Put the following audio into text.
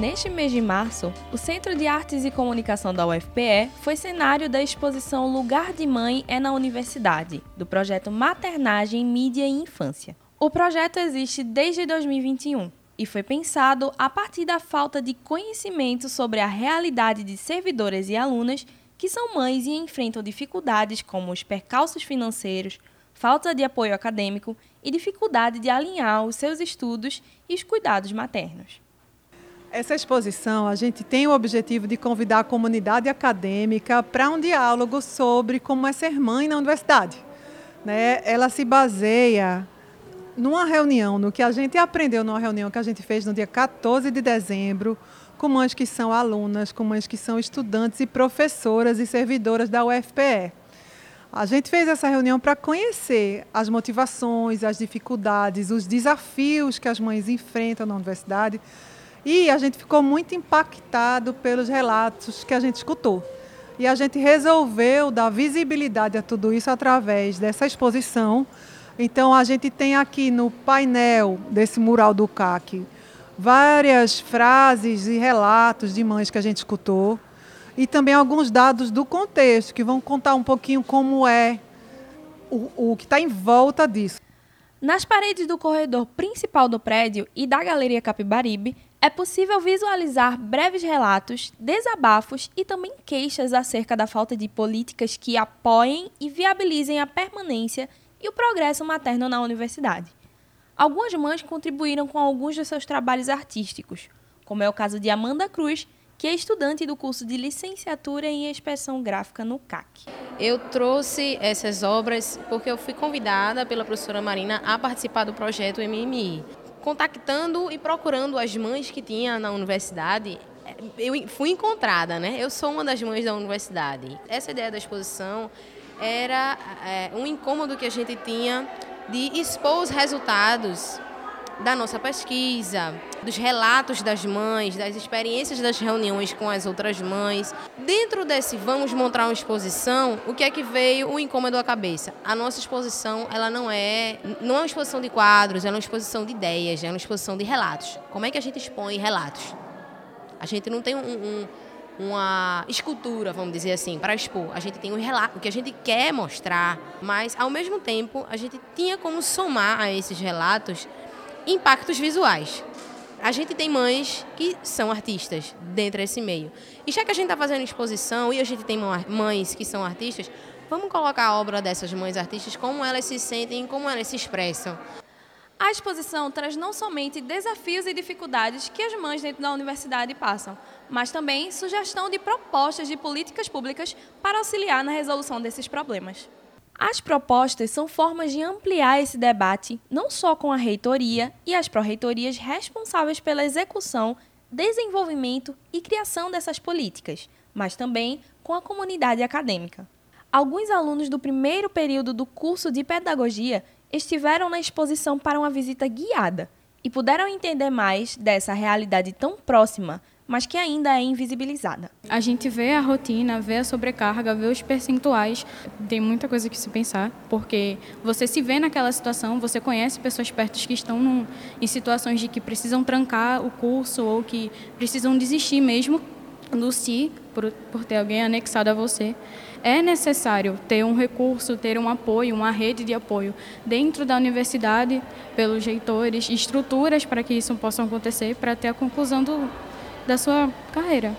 Neste mês de março, o Centro de Artes e Comunicação da UFPE foi cenário da exposição Lugar de Mãe é na Universidade, do projeto Maternagem, Mídia e Infância. O projeto existe desde 2021 e foi pensado a partir da falta de conhecimento sobre a realidade de servidoras e alunas que são mães e enfrentam dificuldades como os percalços financeiros, falta de apoio acadêmico e dificuldade de alinhar os seus estudos e os cuidados maternos. Essa exposição, a gente tem o objetivo de convidar a comunidade acadêmica para um diálogo sobre como é ser mãe na universidade. Né? Ela se baseia numa reunião, no que a gente aprendeu numa reunião que a gente fez no dia 14 de dezembro, com mães que são alunas, com mães que são estudantes e professoras e servidoras da UFPE. A gente fez essa reunião para conhecer as motivações, as dificuldades, os desafios que as mães enfrentam na universidade. E a gente ficou muito impactado pelos relatos que a gente escutou. E a gente resolveu dar visibilidade a tudo isso através dessa exposição. Então, a gente tem aqui no painel desse mural do CAC várias frases e relatos de mães que a gente escutou e também alguns dados do contexto, que vão contar um pouquinho como é o, o que está em volta disso. Nas paredes do corredor principal do prédio e da Galeria Capibaribe, é possível visualizar breves relatos, desabafos e também queixas acerca da falta de políticas que apoiem e viabilizem a permanência e o progresso materno na universidade. Algumas mães contribuíram com alguns de seus trabalhos artísticos, como é o caso de Amanda Cruz, que é estudante do curso de licenciatura em expressão gráfica no CAC. Eu trouxe essas obras porque eu fui convidada pela professora Marina a participar do projeto MMI. Contactando e procurando as mães que tinha na universidade, eu fui encontrada, né? Eu sou uma das mães da universidade. Essa ideia da exposição era é, um incômodo que a gente tinha de expor os resultados da nossa pesquisa, dos relatos das mães, das experiências das reuniões com as outras mães. Dentro desse vamos montar uma exposição, o que é que veio o incômodo à cabeça? A nossa exposição, ela não é, não é uma exposição de quadros, ela é uma exposição de ideias, é uma exposição de relatos. Como é que a gente expõe relatos? A gente não tem um, um uma escultura, vamos dizer assim, para expor. A gente tem um relato, o que a gente quer mostrar, mas ao mesmo tempo a gente tinha como somar a esses relatos impactos visuais. A gente tem mães que são artistas dentro desse meio. E já que a gente está fazendo exposição e a gente tem mães que são artistas, vamos colocar a obra dessas mães artistas, como elas se sentem, como elas se expressam. A exposição traz não somente desafios e dificuldades que as mães dentro da universidade passam, mas também sugestão de propostas de políticas públicas para auxiliar na resolução desses problemas. As propostas são formas de ampliar esse debate não só com a reitoria e as pró-reitorias responsáveis pela execução, desenvolvimento e criação dessas políticas, mas também com a comunidade acadêmica. Alguns alunos do primeiro período do curso de pedagogia estiveram na exposição para uma visita guiada e puderam entender mais dessa realidade tão próxima mas que ainda é invisibilizada. A gente vê a rotina, vê a sobrecarga, vê os percentuais, tem muita coisa que se pensar, porque você se vê naquela situação, você conhece pessoas perto que estão num, em situações de que precisam trancar o curso ou que precisam desistir mesmo do si por, por ter alguém anexado a você. É necessário ter um recurso, ter um apoio, uma rede de apoio dentro da universidade, pelos reitores, estruturas para que isso possa acontecer, para ter a conclusão do, da sua carreira.